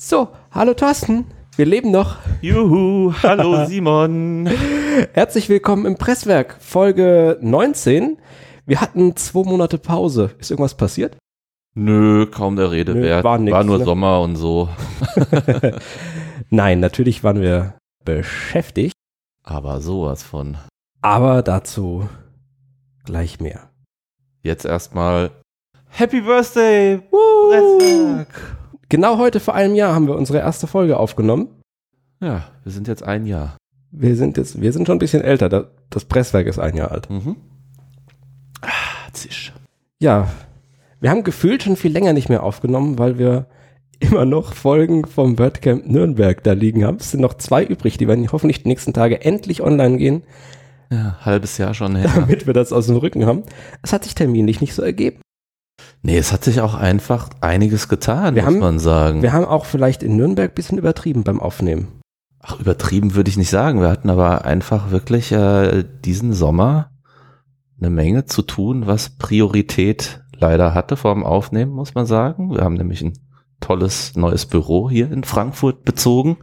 So, hallo Thorsten, wir leben noch. Juhu, hallo Simon. Herzlich willkommen im Presswerk, Folge 19. Wir hatten zwei Monate Pause. Ist irgendwas passiert? Nö, kaum der Rede Nö, wert. war nix, war nur ne? Sommer und so. Nein, natürlich waren wir beschäftigt, Aber sowas von. aber dazu gleich mehr. Jetzt erstmal Happy Birthday, Woo! Presswerk. Genau heute vor einem Jahr haben wir unsere erste Folge aufgenommen. Ja, wir sind jetzt ein Jahr. Wir sind jetzt, wir sind schon ein bisschen älter. Da- Das Presswerk ist ein Jahr alt. Mhm. Ah, zisch. Ja, wir haben gefühlt schon viel länger nicht mehr aufgenommen, weil wir immer noch Folgen vom WordCamp Nürnberg da liegen haben. Es sind noch zwei übrig, die werden hoffentlich die nächsten Tage endlich online gehen, Ja, halbes Jahr schon her. damit wir das aus dem Rücken haben. Es hat sich terminlich nicht so ergeben. Nee, es hat sich auch einfach einiges getan, Wir muss haben- man sagen. Wir haben auch vielleicht in Nürnberg ein bisschen übertrieben beim Aufnehmen. Ach, übertrieben würde ich nicht sagen. Wir hatten aber einfach wirklich äh, diesen Sommer eine Menge zu tun, was Priorität leider hatte vor dem Aufnehmen, muss man sagen. Wir haben nämlich ein tolles neues Büro hier in Frankfurt bezogen.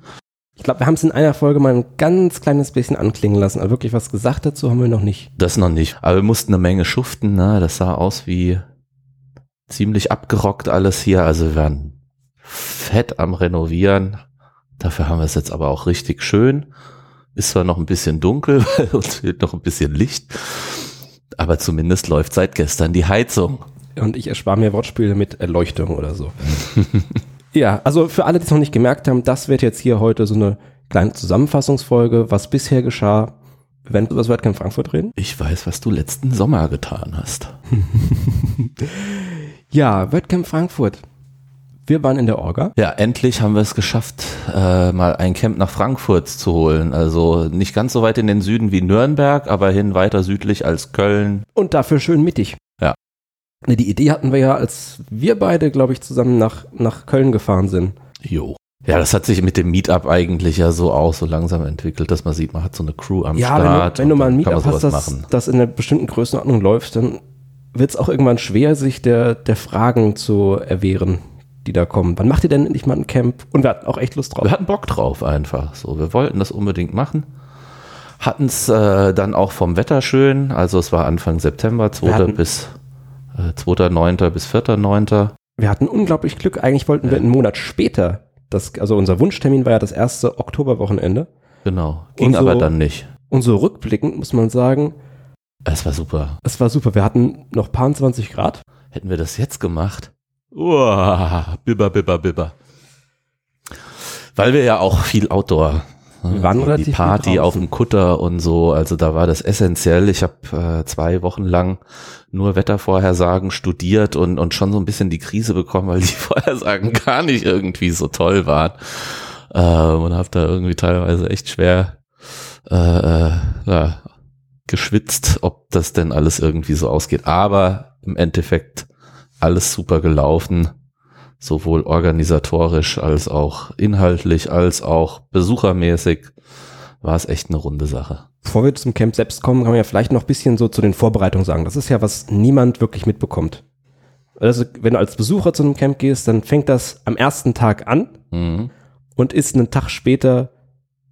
Ich glaube, wir haben es in einer Folge mal ein ganz kleines bisschen anklingen lassen, aber wirklich was gesagt dazu haben wir noch nicht. Das noch nicht. Aber wir mussten eine Menge schuften. Ne? Das sah aus wie ziemlich abgerockt alles hier. Also wir waren fett am Renovieren. Dafür haben wir es jetzt aber auch richtig schön. Ist zwar noch ein bisschen dunkel, weil uns fehlt noch ein bisschen Licht. Aber zumindest läuft seit gestern die Heizung. Und ich erspare mir Wortspiele mit Erleuchtung oder so. ja, also für alle, die es noch nicht gemerkt haben, das wird jetzt hier heute so eine kleine Zusammenfassungsfolge, was bisher geschah. Wir werden über das WordCamp Frankfurt reden. Ich weiß, was du letzten Sommer getan hast. Ja, WordCamp Frankfurt. Wir waren in der Orga. Ja, endlich haben wir es geschafft, äh, mal ein Camp nach Frankfurt zu holen. Also nicht ganz so weit in den Süden wie Nürnberg, aber hin weiter südlich als Köln. Und dafür schön mittig. Ja. Ne, Die Idee hatten wir ja, als wir beide, glaube ich, zusammen nach, nach Köln gefahren sind. Jo. Ja, das hat sich mit dem Meetup eigentlich ja so auch so langsam entwickelt, dass man sieht, man hat so eine Crew am ja, wenn Start. du, wenn du und mal ein Meetup hast, das, machen. das in einer bestimmten Größenordnung läuft, dann wird es auch irgendwann schwer, sich der, der Fragen zu erwehren, die da kommen. Wann macht ihr denn endlich mal ein Camp? Und wir hatten auch echt Lust drauf. Wir hatten Bock drauf einfach. So, wir wollten das unbedingt machen. Hatten es äh, dann auch vom Wetter schön. Also es war Anfang September, 2. hatten- bis äh, 2.9. bis 4.9. Wir hatten unglaublich Glück. Eigentlich wollten wir einen Monat später, das, also unser Wunschtermin war ja das erste Oktoberwochenende. Genau. Ging so- aber dann nicht. Und so rückblickend muss man sagen, Es war super. es war super. Wir hatten noch paar 20 Grad. Hätten wir das jetzt gemacht? Uah, bibber, bibber, bibber. Weil wir ja auch viel Outdoor. ne, Wir waren die relativ viel Party auf dem Kutter und so, also da war das essentiell. Ich habe äh, zwei Wochen lang nur Wettervorhersagen studiert und, und schon so ein bisschen die Krise bekommen, weil die Vorhersagen gar nicht irgendwie so toll waren. Äh, und habe da irgendwie teilweise echt schwer äh, äh, ja, geschwitzt, ob das denn alles irgendwie so ausgeht. Aber im Endeffekt alles super gelaufen, sowohl organisatorisch als auch inhaltlich, als auch besuchermäßig war es echt eine runde Sache. Bevor wir zum Camp selbst kommen, kann man ja vielleicht noch ein bisschen so zu den Vorbereitungen sagen. Das ist ja, was niemand wirklich mitbekommt. Also, wenn du als Besucher zu einem Camp gehst, dann fängt das am ersten Tag an Mhm. und ist einen Tag später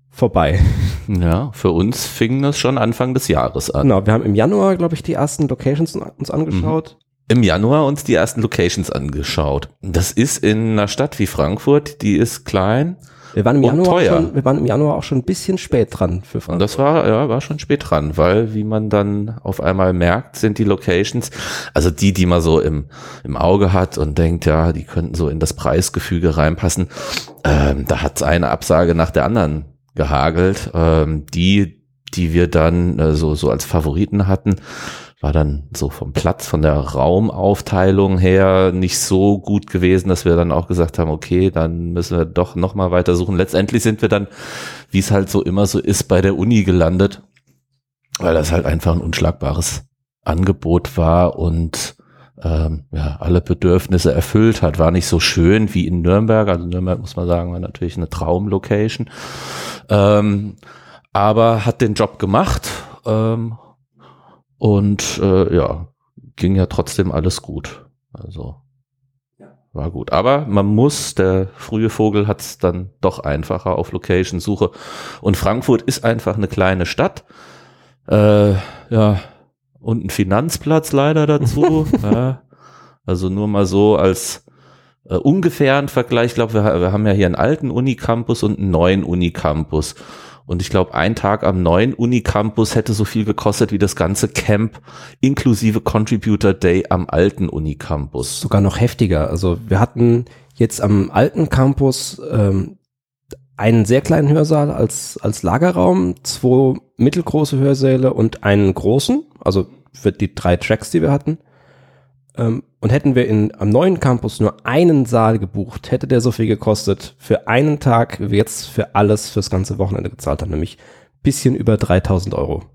vorbei. Ja, für uns fing das schon Anfang des Jahres an. Genau, wir haben im Januar, glaube ich, die ersten Locations uns angeschaut. Im Januar uns die ersten Locations angeschaut. Das ist in einer Stadt wie Frankfurt, die ist klein. Wir waren im Und Januar teuer. schon, wir waren im Januar auch schon ein bisschen spät dran für Und Frankfurt. das war, ja, war schon spät dran, weil, wie man dann auf einmal merkt, sind die Locations, also die, die man so im, im Auge hat und denkt, ja, die könnten so in das Preisgefüge reinpassen, ähm, da hat eine Absage nach der anderen gehagelt. Ähm, die, die wir dann äh, so, so als Favoriten hatten, war dann so vom Platz, von der Raumaufteilung her nicht so gut gewesen, dass wir dann auch gesagt haben, okay, dann müssen wir doch noch mal weiter suchen. Letztendlich sind wir dann, wie es halt so immer so ist, bei der Uni gelandet, weil das halt einfach ein unschlagbares Angebot war und ähm, ja, alle Bedürfnisse erfüllt hat. War nicht so schön wie in Nürnberg. Also Nürnberg muss man sagen, war natürlich eine Traumlocation. Ähm, aber hat den Job gemacht ähm, und äh, ja, ging ja trotzdem alles gut. Also war gut. Aber man muss, der frühe Vogel hat es dann doch einfacher auf Location-Suche. Und Frankfurt ist einfach eine kleine Stadt. Äh, ja, und ein Finanzplatz leider dazu. ja. Also nur mal so als äh, ungefähren Vergleich. Ich glaube, wir, wir haben ja hier einen alten Unicampus und einen neuen Unicampus. Und ich glaube, ein Tag am neuen Unicampus hätte so viel gekostet wie das ganze Camp inklusive Contributor Day am alten Unicampus. Sogar noch heftiger. Also wir hatten jetzt am alten Campus ähm, einen sehr kleinen Hörsaal als, als Lagerraum, zwei mittelgroße Hörsäle und einen großen, also für die drei Tracks, die wir hatten. Ähm, und hätten wir in, am neuen Campus nur einen Saal gebucht, hätte der so viel gekostet für einen Tag, wie wir jetzt für alles fürs ganze Wochenende gezahlt haben, nämlich bisschen über 3000 Euro.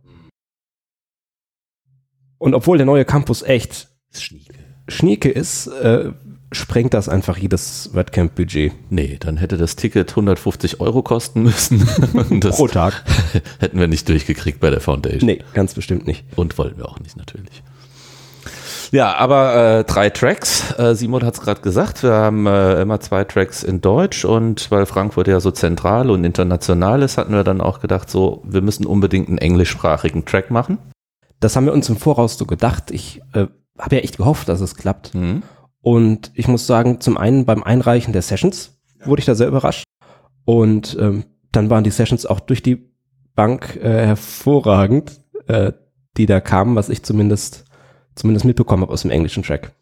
Und obwohl der neue Campus echt Schnieke. schnieke ist, äh, sprengt das einfach jedes WordCamp-Budget. Nee, dann hätte das Ticket 150 Euro kosten müssen. Pro Tag. hätten wir nicht durchgekriegt bei der Foundation. Nee, ganz bestimmt nicht. Und wollten wir auch nicht, natürlich. Ja, aber äh, drei Tracks. Äh, Simon hat es gerade gesagt, wir haben äh, immer zwei Tracks in Deutsch und weil Frankfurt ja so zentral und international ist, hatten wir dann auch gedacht, so, wir müssen unbedingt einen englischsprachigen Track machen. Das haben wir uns im Voraus so gedacht. Ich äh, habe ja echt gehofft, dass es klappt. Mhm. Und ich muss sagen, zum einen beim Einreichen der Sessions wurde ich da sehr überrascht. Und ähm, dann waren die Sessions auch durch die Bank äh, hervorragend, äh, die da kamen, was ich zumindest zumindest mitbekommen habe aus dem englischen Track.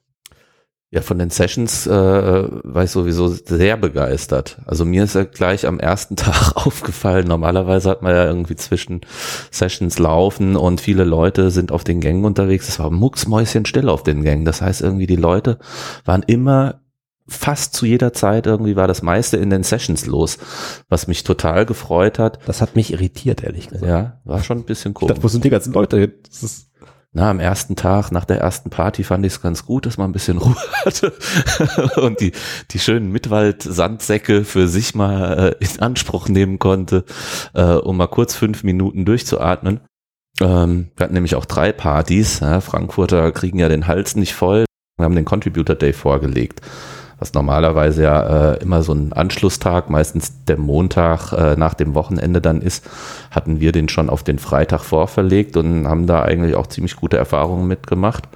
Ja, von den Sessions äh, war ich sowieso sehr begeistert. Also mir ist ja gleich am ersten Tag aufgefallen. Normalerweise hat man ja irgendwie zwischen Sessions laufen und viele Leute sind auf den Gängen unterwegs. Es war mucksmäuschenstill auf den Gängen. Das heißt irgendwie die Leute waren immer fast zu jeder Zeit irgendwie war das meiste in den Sessions los, was mich total gefreut hat. Das hat mich irritiert, ehrlich gesagt. Ja, war schon ein bisschen komisch. Ich dachte, wo sind die ganzen Leute? hin? Das ist Na, am ersten Tag, nach der ersten Party fand ich es ganz gut, dass man ein bisschen Ruhe hatte und die, die schönen Mittwald-Sandsäcke für sich mal äh, in Anspruch nehmen konnte, äh, um mal kurz fünf Minuten durchzuatmen. Ähm, wir hatten nämlich auch drei Partys. Ja, Frankfurter kriegen ja den Hals nicht voll. Wir haben den Contributor Day vorgelegt, was normalerweise ja äh, immer so ein Anschlusstag, meistens der Montag äh, nach dem Wochenende dann ist, hatten wir den schon auf den Freitag vorverlegt und haben da eigentlich auch ziemlich gute Erfahrungen mitgemacht.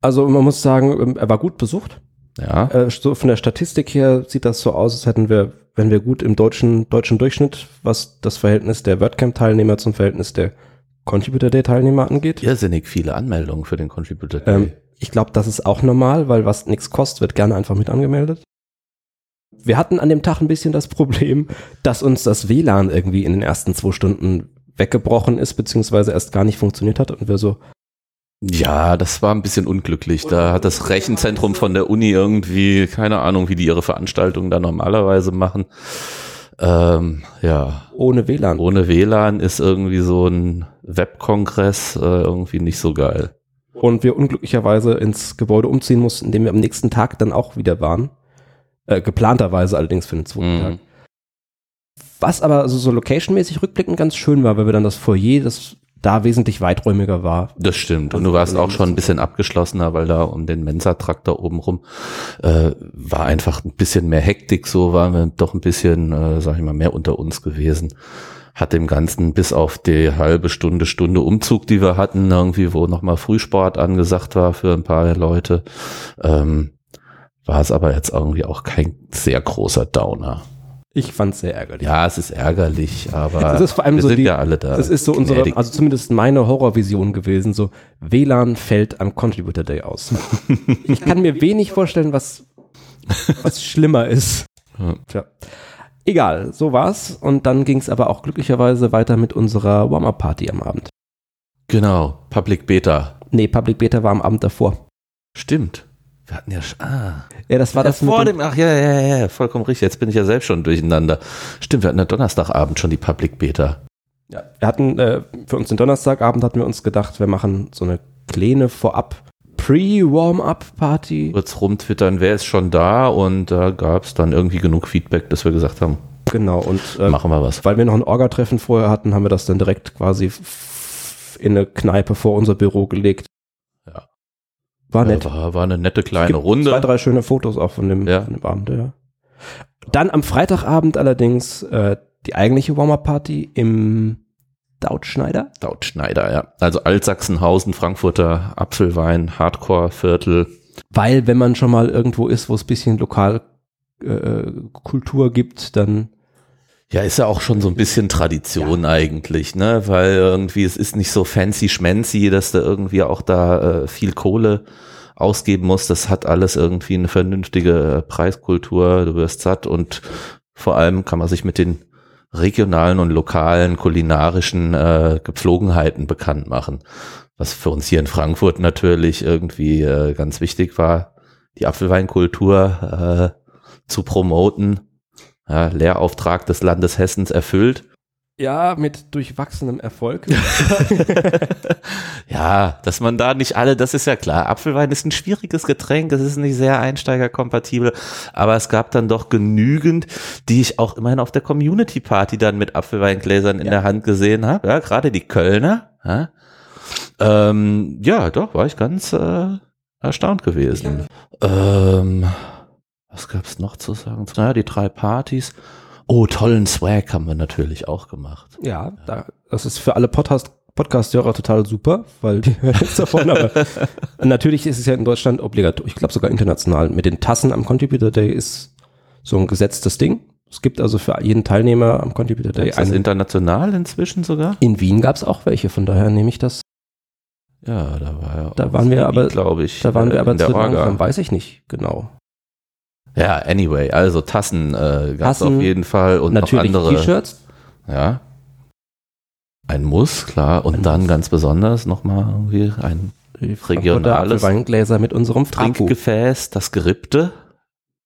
Also man muss sagen, ähm, er war gut besucht. Ja, Äh, so von der Statistik her sieht das so aus, als hätten wir, wenn wir gut im deutschen, deutschen Durchschnitt, was das Verhältnis der WordCamp-Teilnehmer zum Verhältnis der Contributor Day-Teilnehmer angeht. irrsinnig viele Anmeldungen für den Contributor Day. Ähm, ich glaube, das ist auch normal, weil was nichts kostet, wird gerne einfach mit angemeldet. Wir hatten an dem Tag ein bisschen das Problem, dass uns das WLAN irgendwie in den ersten zwei Stunden weggebrochen ist, beziehungsweise erst gar nicht funktioniert hat und wir so, Ja, das war ein bisschen unglücklich. Da hat das Rechenzentrum von der Uni irgendwie, keine Ahnung, wie die ihre Veranstaltungen da normalerweise machen. Ähm, ja, ohne WLAN. ohne WLAN ist irgendwie so ein Webkongress äh, irgendwie nicht so geil. Und wir unglücklicherweise ins Gebäude umziehen mussten, in dem wir am nächsten Tag dann auch wieder waren. Äh, geplanterweise allerdings für den zweiten Mhm. Tag. Was aber also so locationmäßig rückblickend ganz schön war, weil wir dann das Foyer, das da wesentlich weiträumiger war. Das stimmt. Und du warst auch schon ein bisschen abgeschlossener, weil da um den Mensa-Trakt da oben rum äh, war einfach ein bisschen mehr Hektik, so waren wir doch ein bisschen, äh, sag ich mal, mehr unter uns gewesen. Hat dem Ganzen bis auf die halbe Stunde, Stunde Umzug, die wir hatten, irgendwie, wo nochmal Frühsport angesagt war für ein paar Leute, ähm, war es aber jetzt irgendwie auch kein sehr großer Downer. Ich fand's sehr ärgerlich. Ja, es ist ärgerlich, aber Das ist vor allem wir so sind die- ja alle da. Das ist so unsere, gnädig. also zumindest meine Horrorvision gewesen, so WLAN fällt am Contributor Day aus. ich kann mir wenig vorstellen, was, was schlimmer ist. Ja. Tja. Egal, so war's. Und dann ging's aber auch glücklicherweise weiter mit unserer Warm-Up-Party am Abend. Genau, Public Beta. Nee, Public Beta war am Abend davor. Stimmt. Wir hatten ja, ah, Ja, das war ja, das vor mit dem, ach ja, ja, ja, ja, vollkommen richtig. Jetzt bin ich ja selbst schon durcheinander. Stimmt, wir hatten ja Donnerstagabend schon die Public Beta. Ja, wir hatten, äh, für uns den Donnerstagabend hatten wir uns gedacht, wir machen so eine kleine vorab Pre-Warm-Up-Party. Kurz rumtwittern, wer ist schon da? Und da gab es dann irgendwie genug Feedback, dass wir gesagt haben, Genau, und äh, machen wir was. weil wir noch ein Orga-Treffen vorher hatten, haben wir das dann direkt quasi in eine Kneipe vor unser Büro gelegt. War nett. Ja, war, war eine nette kleine Gibt Runde. Zwei, drei schöne Fotos auch von dem, Ja. von dem Abend, ja. Dann am Freitagabend allerdings äh, die eigentliche Warm-Up-Party im Dautschneider. Laut Schneider, ja. Also Altsachsenhausen, Frankfurter Apfelwein, Hardcore-Viertel. Weil, wenn man schon mal irgendwo ist, wo es ein bisschen Lokalkultur äh, Kultur gibt, dann Ja, ist ja auch schon so ein bisschen Tradition eigentlich, ne? Weil irgendwie es ist nicht so fancy schmancy, dass du irgendwie auch da äh, viel Kohle ausgeben musst. Das hat alles irgendwie eine vernünftige äh, Preiskultur. Du wirst satt und vor allem kann man sich mit den regionalen und lokalen kulinarischen äh, Gepflogenheiten bekannt machen. Was für uns hier in Frankfurt natürlich irgendwie äh, ganz wichtig war, die Apfelweinkultur äh, zu promoten. Ja, Lehrauftrag des Landes Hessens erfüllt. Ja, mit durchwachsenem Erfolg. Ja, dass man da nicht alle, das ist ja klar. Apfelwein ist ein schwieriges Getränk, es ist nicht sehr einsteigerkompatibel, aber es gab dann doch genügend, die ich auch immerhin auf der Community Party dann mit Apfelweingläsern in Ja. der Hand gesehen habe. Ja, gerade die Kölner. Ja, ähm, ja doch, war ich ganz äh, erstaunt gewesen. Ähm, was gab's noch zu sagen? Naja, die drei Partys. Oh, tollen Swag haben wir natürlich auch gemacht. ja, da, das ist für alle Podcast Podcast-Hörer total super, weil die hören jetzt davon, aber natürlich ist es ja in Deutschland obligatorisch, ich glaube sogar international, mit den Tassen am Contributor Day ist so ein gesetztes Ding. Es gibt also für jeden Teilnehmer am Contributor Day Ist das international inzwischen sogar? In Wien gab es auch welche, von daher nehme ich das. Ja, da war ja Da auch waren wir aber- glaube ich, Da waren äh, wir aber in der zu Orga. langsam, weiß ich nicht genau. Ja, anyway, also Tassen äh, gab auf jeden Fall und Natürlich noch andere. T-Shirts. Ja. Ein Muss, klar. Und Ein dann Muss. ganz besonders nochmal irgendwie ein Regionales. Weingläser mit unserem Frapu. Trinkgefäß, das Gerippte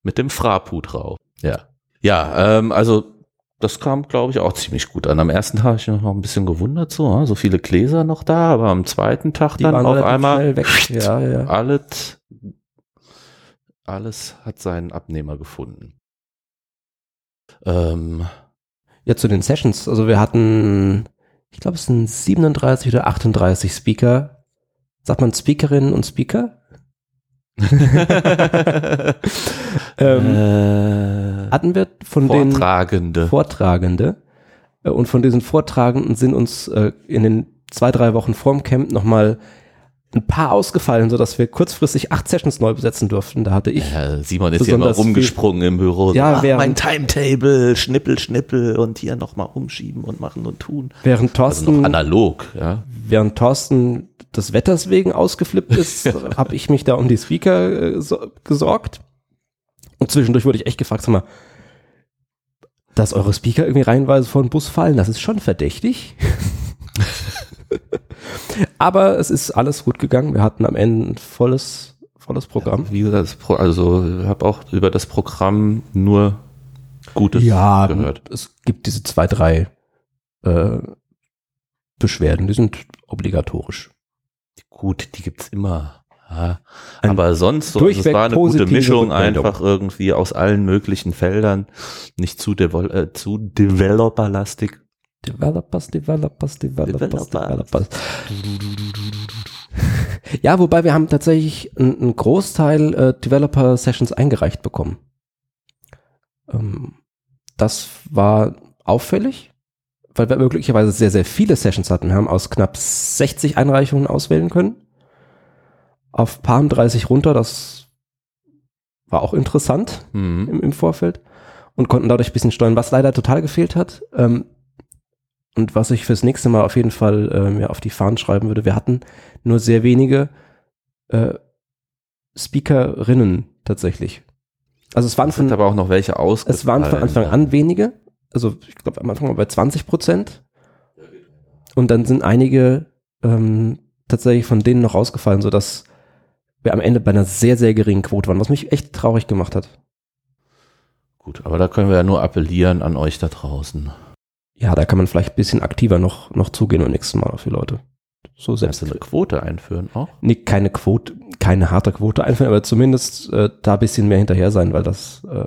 mit dem Frapu drauf. Ja. Ja, ähm, also das kam, glaube ich, auch ziemlich gut an. Am ersten Tag habe ich mich noch ein bisschen gewundert, so, ah, so viele Gläser noch da, aber am zweiten Tag Die dann auf einmal weg. Ja, ja. alles, alles hat seinen Abnehmer gefunden. Ähm, Ja, zu den Sessions. Also wir hatten, ich glaube, es sind 37 oder 38 Speaker. Sagt man Speakerinnen und Speaker? ähm, äh, hatten wir von den Vortragende. Vortragende. Äh, Und von diesen Vortragenden sind uns äh, in den zwei, drei Wochen vorm Camp nochmal ein paar ausgefallen, sodass wir kurzfristig acht Sessions neu besetzen durften. Da hatte ich Ja, Simon ist hier viel- rumgesprungen im Büro. Ja, so, ach, während- mein Timetable, Schnippel, Schnippel und hier nochmal umschieben und machen und tun. während Also Thorsten, noch analog, ja. während Thorsten des Wetters wegen ausgeflippt ist, habe ich mich da um die Speaker äh, so, gesorgt. Und zwischendurch wurde ich echt gefragt, sag mal, dass eure Speaker irgendwie reihenweise vor den Bus fallen, das ist schon verdächtig. Aber es ist alles gut gegangen. Wir hatten am Ende ein volles, volles Programm. Wie gesagt, Pro, also ich habe auch über das Programm nur Gutes ja, gehört. es gibt diese zwei, drei äh, Beschwerden, die sind obligatorisch. Gut, die gibt's immer. Ja. Ein Aber sonst, so, also es war eine gute Mischung einfach irgendwie aus allen möglichen Feldern. Nicht zu, devol äh, zu developerlastig. Developers, Developers, Developers, Developers. Ja, wobei wir haben tatsächlich einen, Großteil äh, Developer-Sessions eingereicht bekommen. Ähm, das war auffällig, weil wir möglicherweise sehr, sehr viele Sessions hatten. Wir haben aus knapp 60 Einreichungen auswählen können. Auf Palm 30 runter, das war auch interessant Mhm. im, im Vorfeld und konnten dadurch ein bisschen steuern, was leider total gefehlt hat. Ähm, und was ich fürs nächste Mal auf jeden Fall äh, mir auf die Fahnen schreiben würde, wir hatten nur sehr wenige äh, Speakerinnen tatsächlich. Also es waren Es von, aber auch noch welche aus. es waren von Anfang an wenige, also ich glaube am Anfang mal bei 20 Prozent. Und dann sind einige ähm, tatsächlich von denen noch rausgefallen, sodass wir am Ende bei einer sehr, sehr geringen Quote waren, was mich echt traurig gemacht hat. Gut, aber da können wir ja nur appellieren an euch da draußen. Ja, da kann man vielleicht ein bisschen aktiver noch, noch zugehen und nächstes Mal auf die Leute. So Selbst selbst. eine Quote einführen auch. Nee, keine Quote, keine harte Quote einführen, aber zumindest äh, da ein bisschen mehr hinterher sein, weil das äh,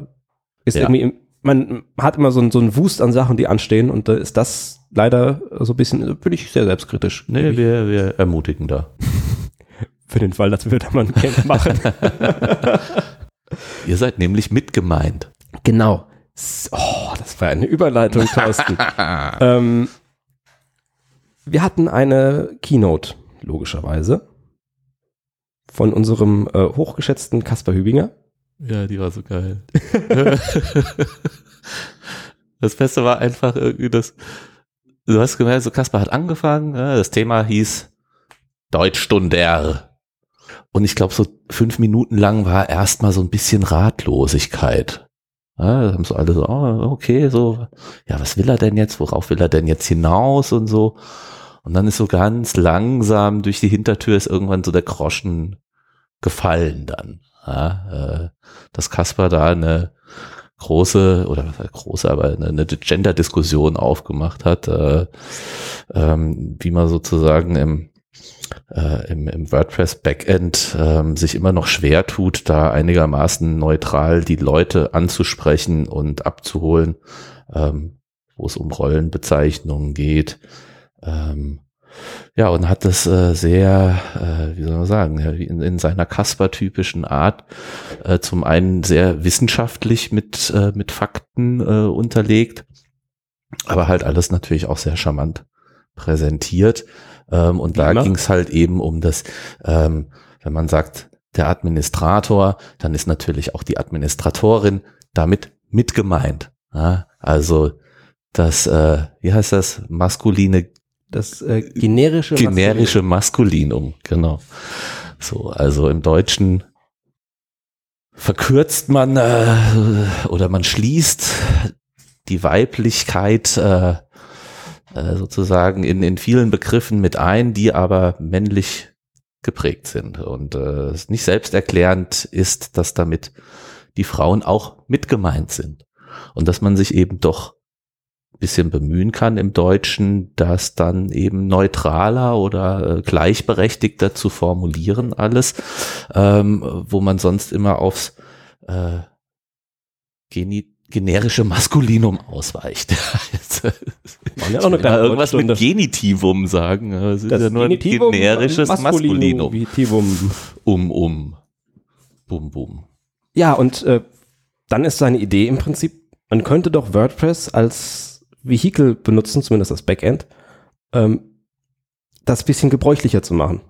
ist Ja. irgendwie, man hat immer so, ein- so einen Wust an Sachen, die anstehen und da ist das leider so ein bisschen, bin ich sehr selbstkritisch. Nee, wir, wir ermutigen da. Für den Fall, dass wir da mal ein Camp machen. Ihr seid nämlich mitgemeint. genau. Oh, das war eine Überleitung, Thorsten. ähm, wir hatten eine Keynote, logischerweise, von unserem äh, hochgeschätzten Kaspar Hübinger. Ja, die war so geil. das Beste war einfach irgendwie das, du hast gemerkt, so Kaspar hat angefangen, ja, das Thema hieß Deutschstunder. Und ich glaube, so fünf Minuten lang war erstmal so ein bisschen Ratlosigkeit. Ja, haben so alle so, oh, okay, so, ja, was will er denn jetzt? Worauf will er denn jetzt hinaus und so? Und dann ist so ganz langsam durch die Hintertür ist irgendwann so der Groschen gefallen dann. Ja, äh, dass Kaspar da eine große oder was heißt große, aber eine, eine Gender-Diskussion aufgemacht hat, äh, ähm, wie man sozusagen im äh, im, im WordPress Backend ähm, sich immer noch schwer tut, da einigermaßen neutral die Leute anzusprechen und abzuholen, ähm, wo es um Rollenbezeichnungen geht. Ähm, ja, und hat das äh, sehr, äh, wie soll man sagen, in, in seiner Kasper-typischen Art äh, zum einen sehr wissenschaftlich mit, äh, mit Fakten äh, unterlegt, aber halt alles natürlich auch sehr charmant präsentiert. Ähm, und Wie da ging es halt eben um das, ähm, wenn man sagt, der Administrator, dann ist natürlich auch die Administratorin damit mit gemeint. Ja? Also das, äh, wie heißt das, maskuline Das äh, generische generische Maskulinum, genau. So, also im Deutschen verkürzt man äh, oder man schließt die Weiblichkeit äh, äh, sozusagen in, in vielen Begriffen mit ein, die aber männlich geprägt sind. Und äh, nicht selbsterklärend ist, dass damit die Frauen auch mit gemeint sind. Und dass man sich eben doch ein bisschen bemühen kann im Deutschen, das dann eben neutraler oder äh, gleichberechtigter zu formulieren alles, ähm, wo man sonst immer aufs äh, geni generische Maskulinum ausweicht. Waren ja auch kleine irgendwas mit. Genitivum sagen. aber Es ist Das ja nur ein generisches Maskulinum. Maskulinum. Um, um. Bum, bum. Ja, und äh, dann ist seine Idee im Prinzip, man könnte doch WordPress als Vehikel benutzen, zumindest das Backend, ähm, das bisschen gebräuchlicher zu machen.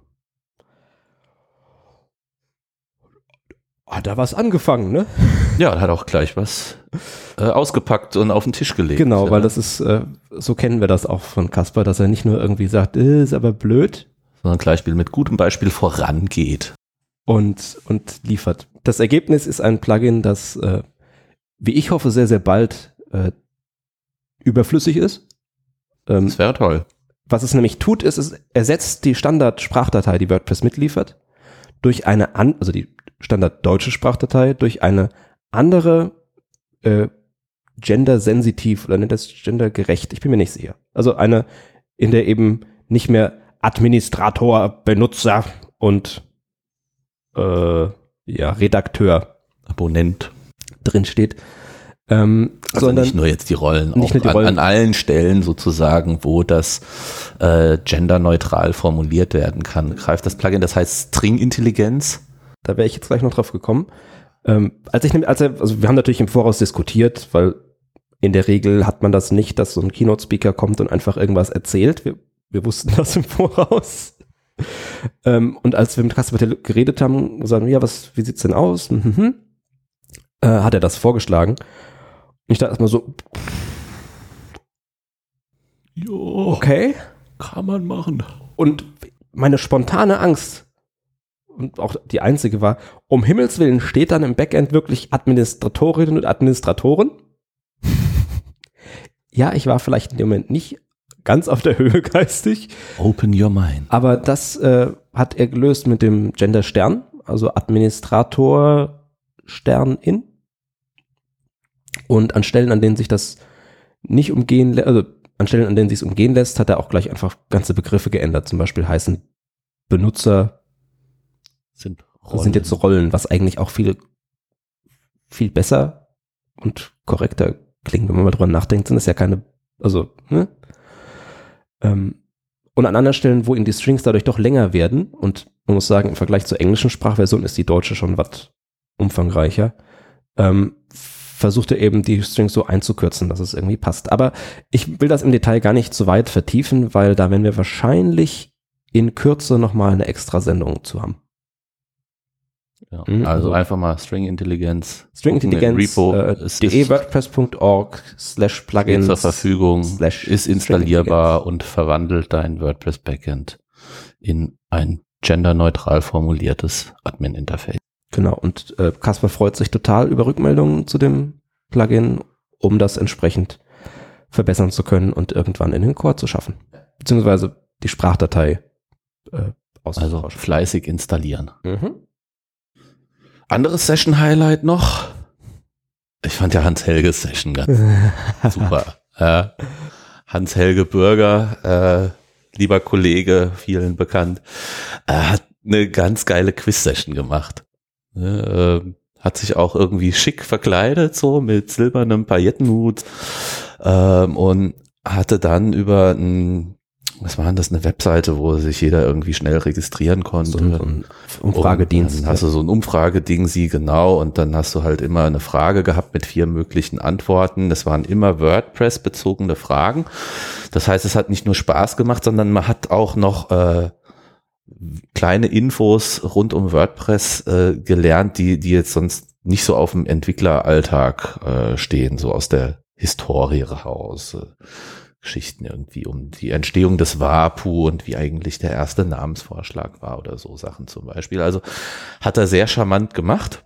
Hat da was angefangen, ne? Ja, hat auch gleich was äh, ausgepackt und auf den Tisch gelegt. Genau, ja. weil das ist, äh, so kennen wir das auch von Kasper, dass er nicht nur irgendwie sagt, äh, ist aber blöd sondern gleich mit gutem Beispiel vorangeht. und, und liefert. Das Ergebnis ist ein Plugin, das, äh, wie ich hoffe, sehr, sehr bald überflüssig ist. Ähm, Das wäre toll. Was es nämlich tut, ist, es ersetzt die Standard-Sprachdatei, die WordPress mitliefert, durch eine an, also die Standard-deutsche Sprachdatei, durch eine andere äh, gender-sensitiv oder nennt das gender-gerecht, ich bin mir nicht sicher. Also eine, in der eben nicht mehr Administrator, Benutzer und äh, ja, Redakteur Abonnent. drin steht. Ähm, Also sondern nicht nur jetzt die Rollen, nicht auch nur die an, Rollen. an allen Stellen sozusagen, wo das äh, genderneutral formuliert werden kann, greift das Plugin, das heißt String-Intelligenz. Da wäre ich jetzt gleich noch drauf gekommen. Ähm, als ich, als er, also wir haben natürlich im Voraus diskutiert, weil in der Regel hat man das nicht, dass so ein Keynote-Speaker kommt und einfach irgendwas erzählt. Wir, wir wussten das im Voraus. ähm, und als wir mit Kasper geredet haben, gesagt, ja, was, wie sieht's denn aus? Mhm. Äh, hat er das vorgeschlagen. Und ich dachte erstmal so, Jo, okay. kann man machen. Und meine spontane Angst, und auch die einzige war, um Himmels Willen steht dann im Backend wirklich Administratorinnen und Administratoren? ja, ich war vielleicht in dem Moment nicht ganz auf der Höhe geistig, Open your mind. aber das äh, hat er gelöst mit dem Gender Stern, also Administrator Stern in. Und an Stellen, an denen sich das nicht umgehen, also an Stellen, an denen sich es umgehen lässt, hat er auch gleich einfach ganze Begriffe geändert. Zum Beispiel heißen Benutzer Sind, sind jetzt Rollen, was eigentlich auch viel, viel besser und korrekter klingt, wenn man mal drüber nachdenkt, sind es ja keine, also, ne? Ähm, Und an anderen Stellen, wo ihnen die Strings dadurch doch länger werden, und man muss sagen, im Vergleich zur englischen Sprachversion ist die deutsche schon was umfangreicher, ähm, versucht er eben die Strings so einzukürzen, dass es irgendwie passt. Aber ich will das im Detail gar nicht so weit vertiefen, weil da werden wir wahrscheinlich in Kürze nochmal eine extra Sendung zu haben. Ja, mhm, also, also, einfach mal String Intelligenz. String Intelligenz. Repo äh, de WordPress.org slash Plugins. Zur Verfügung. Slash ist installierbar und verwandelt dein WordPress Backend in ein genderneutral formuliertes Admin-Interface. Genau. Und äh, Kasper freut sich total über Rückmeldungen zu dem Plugin, um das entsprechend verbessern zu können und irgendwann in den Core zu schaffen. Beziehungsweise die Sprachdatei äh, Also fleißig installieren. Mhm. Anderes Session-Highlight noch. Ich fand ja Hans-Helges Session ganz super. Ja. Hans-Helge Bürger, äh, lieber Kollege, vielen bekannt, er hat eine ganz geile Quiz-Session gemacht. Äh, hat sich auch irgendwie schick verkleidet, so mit silbernem Paillettenhut ähm, und hatte dann über ein was war denn das, eine Webseite, wo sich jeder irgendwie schnell registrieren konnte. So ein Umfragedienst. Und dann hast du so ein Umfrageding, sie genau, und dann hast du halt immer eine Frage gehabt mit vier möglichen Antworten. Das waren immer WordPress-bezogene Fragen. Das heißt, es hat nicht nur Spaß gemacht, sondern man hat auch noch äh, kleine Infos rund um WordPress äh, gelernt, die, die jetzt sonst nicht so auf dem Entwickleralltag äh, stehen, so aus der Historie raus. Geschichten irgendwie um die Entstehung des WAPU und wie eigentlich der erste Namensvorschlag war oder so Sachen zum Beispiel. Also hat er sehr charmant gemacht.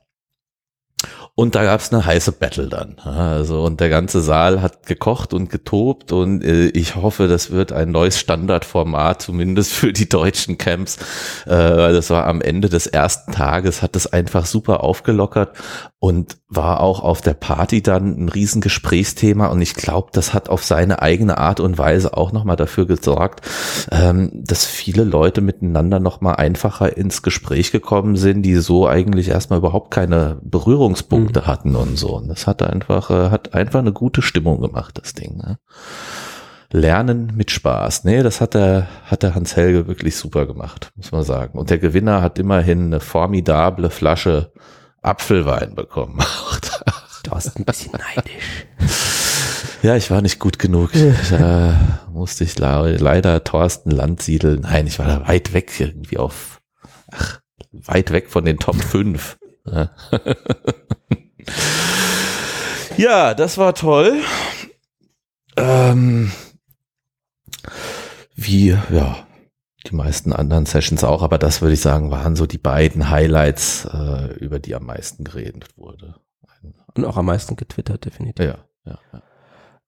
Und da gab's eine heiße Battle dann. Also und der ganze Saal hat gekocht und getobt und äh, ich hoffe, das wird ein neues Standardformat, zumindest für die deutschen Camps. Äh, das war am Ende des ersten Tages, hat das einfach super aufgelockert und war auch auf der Party dann ein Riesengesprächsthema und ich glaube, das hat auf seine eigene Art und Weise auch nochmal dafür gesorgt, ähm, dass viele Leute miteinander nochmal einfacher ins Gespräch gekommen sind, die so eigentlich erstmal überhaupt keine Berührungspunkte. Hatten und so. Und das hat einfach, äh, hat einfach eine gute Stimmung gemacht, das Ding. Ne? Lernen mit Spaß. Nee, das hat der, hat der Hans Helge wirklich super gemacht, muss man sagen. Und der Gewinner hat immerhin eine formidable Flasche Apfelwein bekommen. du warst ein bisschen neidisch. Ja, ich war nicht gut genug. Da musste ich leider Thorsten Landsiedel. Nein, ich war da weit weg irgendwie auf, ach, weit weg von den Top 5. ja, das war toll. Ähm, wie, ja, die meisten anderen Sessions auch, aber das würde ich sagen, waren so die beiden Highlights, äh, über die am meisten geredet wurde. Und auch am meisten getwittert, definitiv. Ja, ja, ja.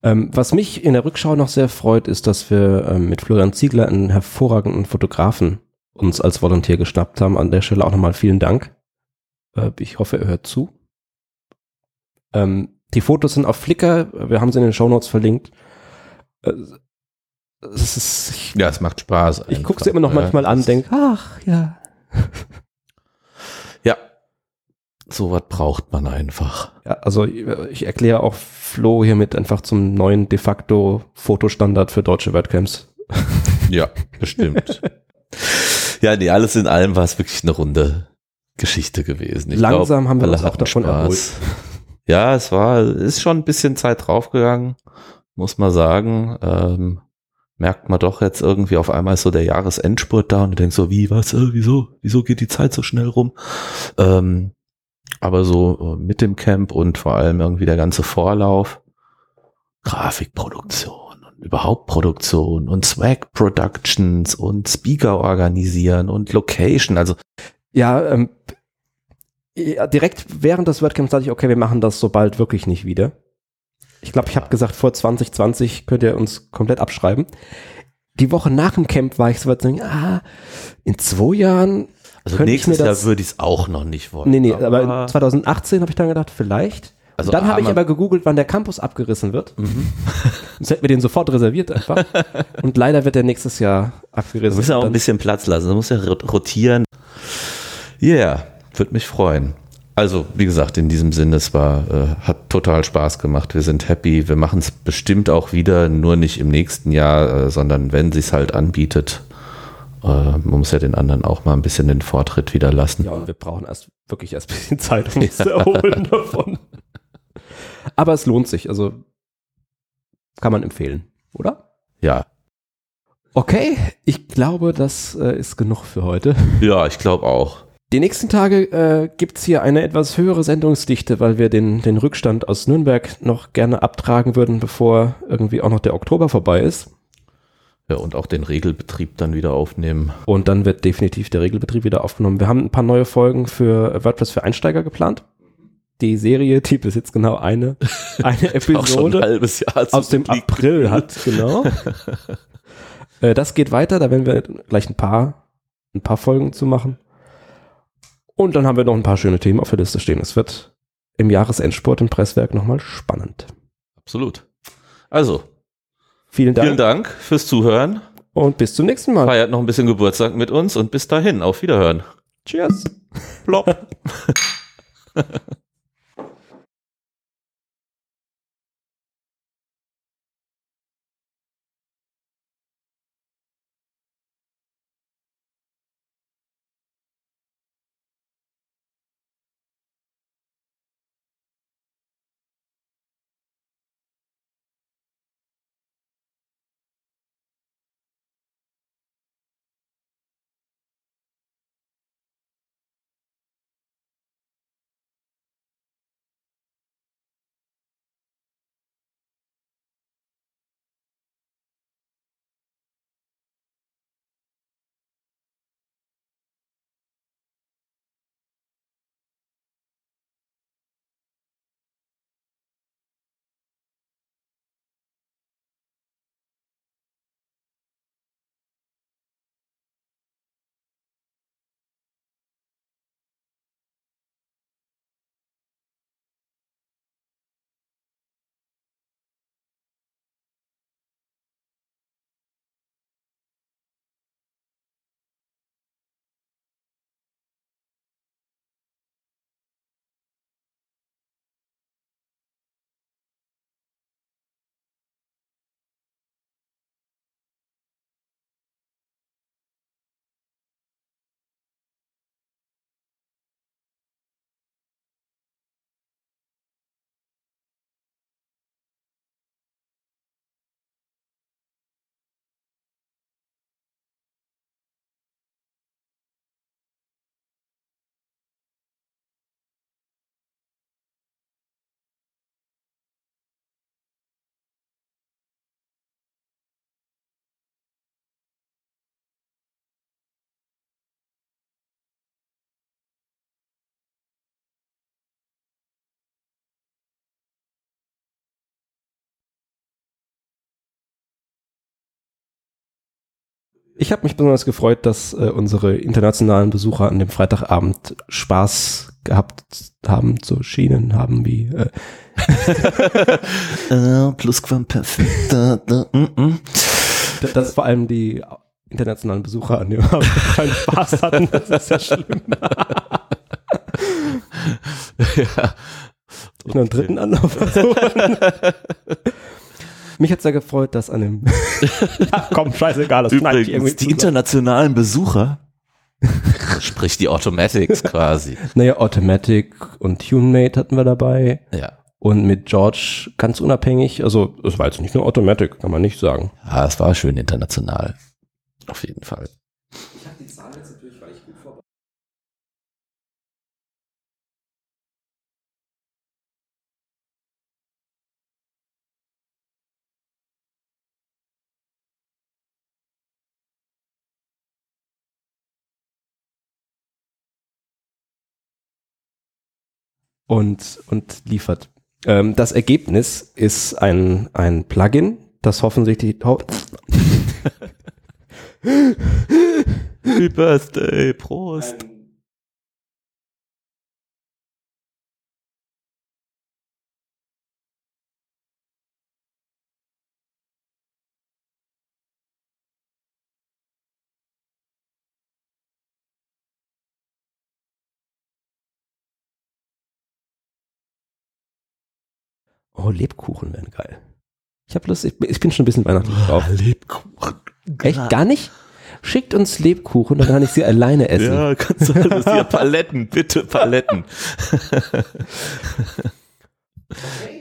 Ähm, was mich in der Rückschau noch sehr freut, ist, dass wir ähm, mit Florian Ziegler einen hervorragenden Fotografen uns als Volontär geschnappt haben. An der Stelle auch nochmal vielen Dank. Äh, ich hoffe, er hört zu. Ähm, die Fotos sind auf Flickr, wir haben sie in den Show Notes verlinkt. Äh, es ist, ich, ja, es macht Spaß. Ich gucke sie immer noch manchmal an, denke, ach ja. ja, sowas braucht man einfach. Ja, also ich erkläre auch Flo hiermit einfach zum neuen de facto Fotostandard für deutsche WordCamps. ja, bestimmt. ja, nee, alles in allem war es wirklich eine runde Geschichte gewesen. Ich Langsam glaub, haben wir uns auch davon Spaß. erholt. Ja, es war, ist schon ein bisschen Zeit draufgegangen, muss man sagen. Ähm, merkt man doch jetzt irgendwie auf einmal ist so der Jahresendspurt da und du denkst so, wie, was, äh, wieso, wieso geht die Zeit so schnell rum? Ähm, aber so äh, mit dem Camp und vor allem irgendwie der ganze Vorlauf, Grafikproduktion und überhaupt Produktion und Swag Productions und Speaker organisieren und Location, also ja, ähm, ja, direkt während des WordCamps dachte ich, okay, wir machen das so bald wirklich nicht wieder. Ich glaube, ich habe gesagt, vor 2020 könnt ihr uns komplett abschreiben. Die Woche nach dem Camp war ich so weit, ah, in zwei Jahren. Also nächstes Jahr würde ich es auch noch nicht wollen. Nee, nee, aber, aber 2018 habe ich dann gedacht, vielleicht. Also dann habe ich aber gegoogelt, wann der Campus abgerissen wird. Mhm. Sonst hätten wir den sofort reserviert einfach. Und leider wird der nächstes Jahr abgerissen. Du musst ja auch ein bisschen Platz lassen. Du musst ja rotieren. Ja, yeah, würde mich freuen. Also, wie gesagt, in diesem Sinne, es war, äh, hat total Spaß gemacht. Wir sind happy. Wir machen es bestimmt auch wieder, nur nicht im nächsten Jahr, äh, sondern wenn sich's halt anbietet. Äh, man muss ja den anderen auch mal ein bisschen den Vortritt wieder lassen. Ja, und wir brauchen erst wirklich erst ein bisschen Zeit, um uns zu erholen davon. Aber es lohnt sich, also kann man empfehlen, oder? Ja, Okay, ich glaube, das äh, ist genug für heute. ja, ich glaube auch. Die nächsten Tage äh, gibt's hier eine etwas höhere Sendungsdichte, weil wir den, den Rückstand aus Nürnberg noch gerne abtragen würden, bevor irgendwie auch noch der Oktober vorbei ist. Ja, und auch den Regelbetrieb dann wieder aufnehmen. Und dann wird definitiv der Regelbetrieb wieder aufgenommen. Wir haben ein paar neue Folgen für WordPress für Einsteiger geplant. Die Serie, die bis jetzt genau eine, eine Auch schon Episode ein halbes Jahr aus dem zurückliegt. April hat, genau. äh, das geht weiter, da werden wir gleich ein paar, ein paar Folgen zu machen. Und dann haben wir noch ein paar schöne Themen auf der Liste stehen. Es wird im Jahresendsport im Presswerk nochmal spannend. Absolut. Also, Vielen Dank, vielen Dank fürs Zuhören. und bis zum nächsten Mal. Feiert noch ein bisschen Geburtstag mit uns und bis dahin. Auf Wiederhören. Cheers. Plopp. Ich habe mich besonders gefreut, dass äh, unsere internationalen Besucher an dem Freitagabend Spaß gehabt haben, so Schienen haben wie äh, Plusquamperfekt. Da, da, mm, mm. d- dass vor allem die internationalen Besucher an dem Abend keinen Spaß hatten. Das ist ja schlimm. ja. Ich noch einen dritten Anlauf versuchen. Mich hat's sehr gefreut, dass an dem ja, komm, scheißegal, das schneide ich irgendwie Übrigens, die zusammen. internationalen Besucher, sprich die Automatics quasi. Naja, Automatic und TuneMate hatten wir dabei. Ja. Und mit George ganz unabhängig, also es war jetzt nicht nur Automatic, kann man nicht sagen. ja, es war schön international. Auf jeden Fall. Und, und liefert. Ähm, das Ergebnis ist ein, ein Plugin, das hoffentlich ho Happy Birthday, Prost. Oh, Lebkuchen wären geil. Ich habe Lust, ich, ich bin schon ein bisschen weihnachtlich drauf. Lebkuchen. Echt? Gar nicht? Schickt uns Lebkuchen, dann kann ich sie alleine essen. Ja, kannst du alles hier Paletten, bitte Paletten.